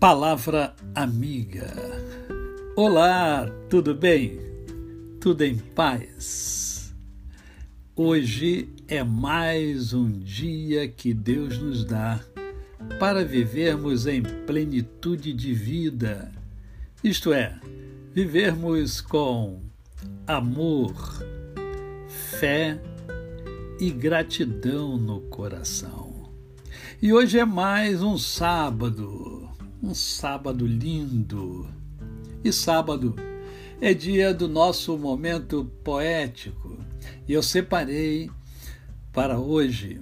Palavra amiga. Olá, tudo bem? Tudo em paz? Hoje é mais um dia que Deus nos dá para vivermos em plenitude de vida, isto é, vivermos com amor, fé e gratidão no coração. E hoje é mais um sábado um sábado lindo. E sábado é dia do nosso momento poético. E eu separei para hoje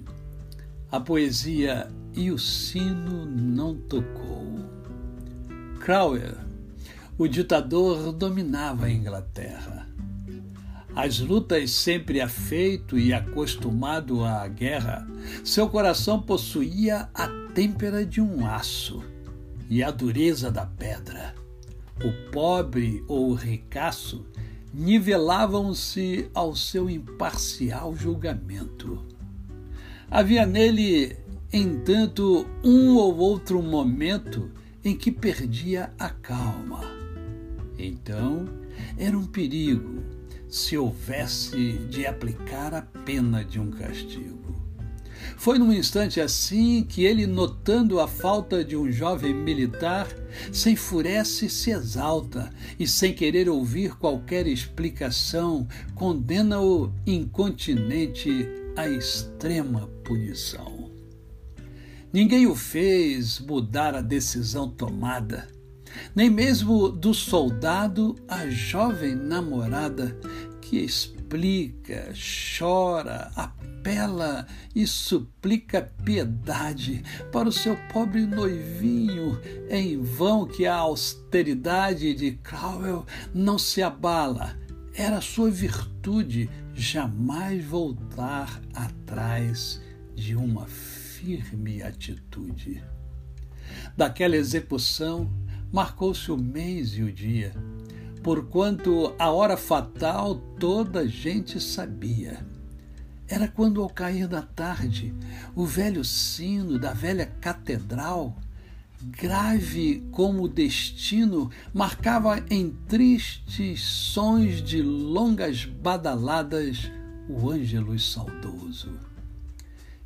a poesia E o Sino Não Tocou. Crowell, o ditador, dominava a Inglaterra. As lutas sempre afeito e acostumado à guerra, seu coração possuía a têmpera de um aço e a dureza da pedra. O pobre ou o ricaço nivelavam-se ao seu imparcial julgamento. Havia nele, entanto, um ou outro momento em que perdia a calma. Então, era um perigo se houvesse de aplicar a pena de um castigo. Foi num instante assim que ele, notando a falta de um jovem militar, se enfurece e se exalta, e sem querer ouvir qualquer explicação, condena-o incontinente à extrema punição. Ninguém o fez mudar a decisão tomada, nem mesmo do soldado a jovem namorada que explica, chora, apela e suplica piedade para o seu pobre noivinho. É em vão que a austeridade de Crowell não se abala. Era sua virtude jamais voltar atrás de uma firme atitude. Daquela execução, marcou-se o mês e o dia porquanto a hora fatal toda gente sabia. Era quando, ao cair da tarde, o velho sino da velha catedral, grave como o destino, marcava em tristes sons de longas badaladas o ângelus saudoso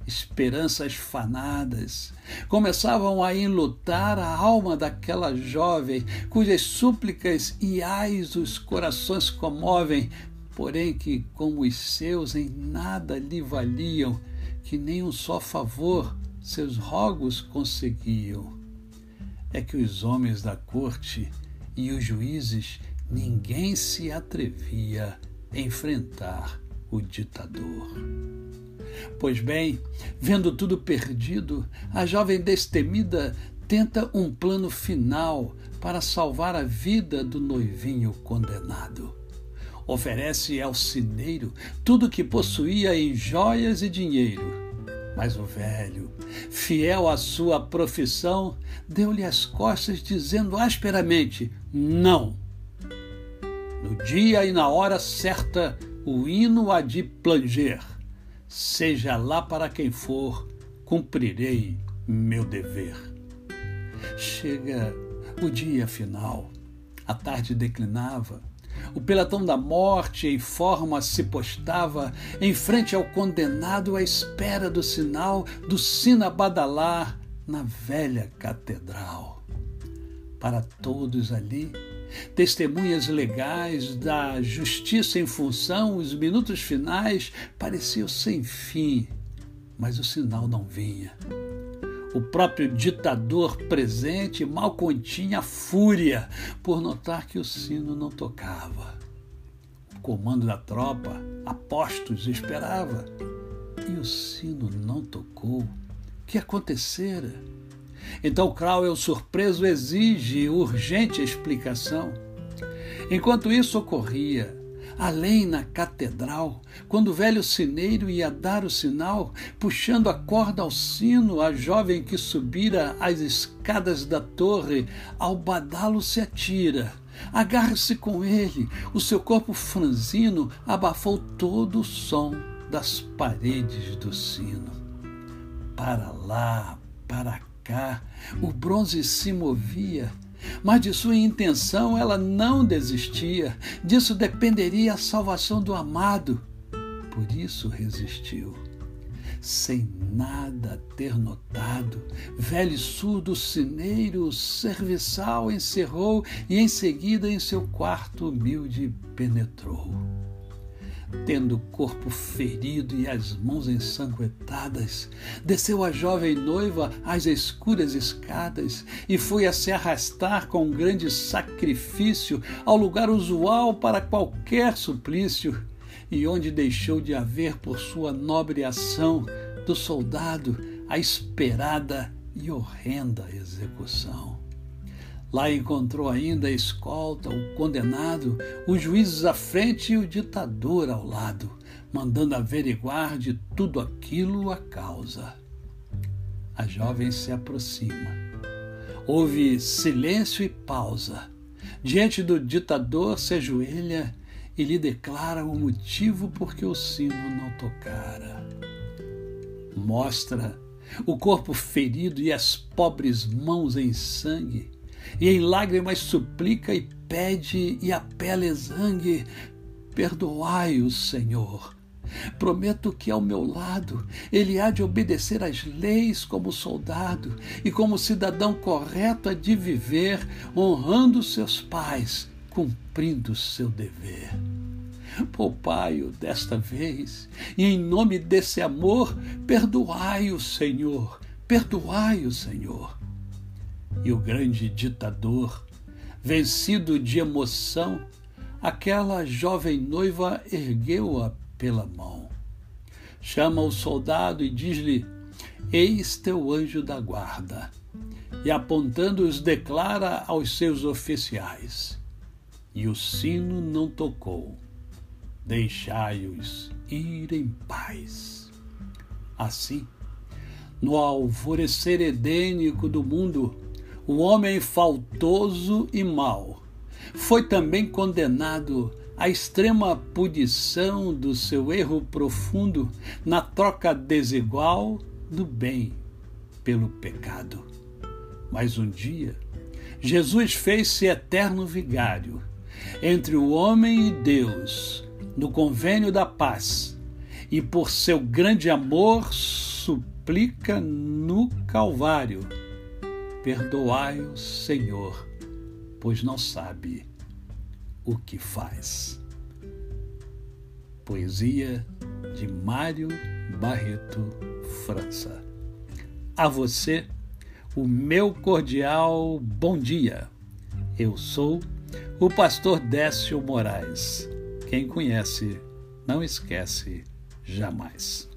esperanças fanadas, começavam a enlutar a alma daquela jovem, cujas súplicas e ais os corações comovem, porém que, como os seus, em nada lhe valiam, que nem um só favor seus rogos conseguiam. É que os homens da corte e os juízes ninguém se atrevia a enfrentar o ditador. Pois bem, vendo tudo perdido, a jovem destemida tenta um plano final para salvar a vida do noivinho condenado. Oferece ao cineiro tudo que possuía em joias e dinheiro. Mas o velho, fiel à sua profissão, deu-lhe as costas, dizendo asperamente: Não. No dia e na hora certa, o hino há de planger seja lá para quem for, cumprirei meu dever. Chega o dia final, a tarde declinava, o pelotão da morte em forma se postava em frente ao condenado à espera do sinal do sino badalar na velha catedral. Para todos ali, testemunhas legais da justiça em função, os minutos finais pareciam sem fim, mas o sinal não vinha. O próprio ditador presente mal continha a fúria por notar que o sino não tocava. O comando da tropa, apostos, esperava. E o sino não tocou. O que acontecera? Então Crowell, surpreso, exige urgente explicação. Enquanto isso ocorria, além na catedral, quando o velho sineiro ia dar o sinal, puxando a corda ao sino, a jovem que subira as escadas da torre, ao badalo se atira. Agarre-se com ele, o seu corpo franzino abafou todo o som das paredes do sino. Para lá, para cá, o bronze se movia. Mas de sua intenção ela não desistia, disso dependeria a salvação do amado. Por isso resistiu sem nada ter notado. Velho surdo cineiro serviçal encerrou e em seguida em seu quarto humilde penetrou. Tendo o corpo ferido e as mãos ensanguentadas, desceu a jovem noiva às escuras escadas e foi a se arrastar com um grande sacrifício ao lugar usual para qualquer suplício e onde deixou de haver por sua nobre ação do soldado a esperada e horrenda execução. Lá encontrou ainda a escolta, o condenado, os juízes à frente e o ditador ao lado, mandando averiguar de tudo aquilo a causa. A jovem se aproxima. Houve silêncio e pausa. Diante do ditador se ajoelha e lhe declara o motivo por que o sino não tocara. Mostra o corpo ferido e as pobres mãos em sangue, e em lágrimas suplica e pede e apela exangue: Perdoai-o, Senhor. Prometo que ao meu lado ele há de obedecer às leis como soldado e como cidadão correto há de viver, honrando seus pais cumprindo seu dever. Poupai-o desta vez, e em nome desse amor, perdoai-o, Senhor, perdoai-o, Senhor. E o grande ditador, vencido de emoção, aquela jovem noiva ergueu-a pela mão. Chama o soldado e diz-lhe: Eis teu anjo da guarda. E apontando-os, declara aos seus oficiais: e o sino não tocou. Deixai-os ir em paz. Assim, no alvorecer edênico do mundo, o homem faltoso e mau foi também condenado à extrema punição do seu erro profundo na troca desigual do bem pelo pecado. Mas um dia, Jesus fez-se eterno vigário entre o homem e Deus no convênio da paz e por seu grande amor suplica no Calvário: Perdoai-o, Senhor, pois não sabe o que faz. Poesia de Mário Barreto França. A você, o meu cordial bom dia. Eu sou o pastor Décio Moraes. Quem conhece, não esquece jamais.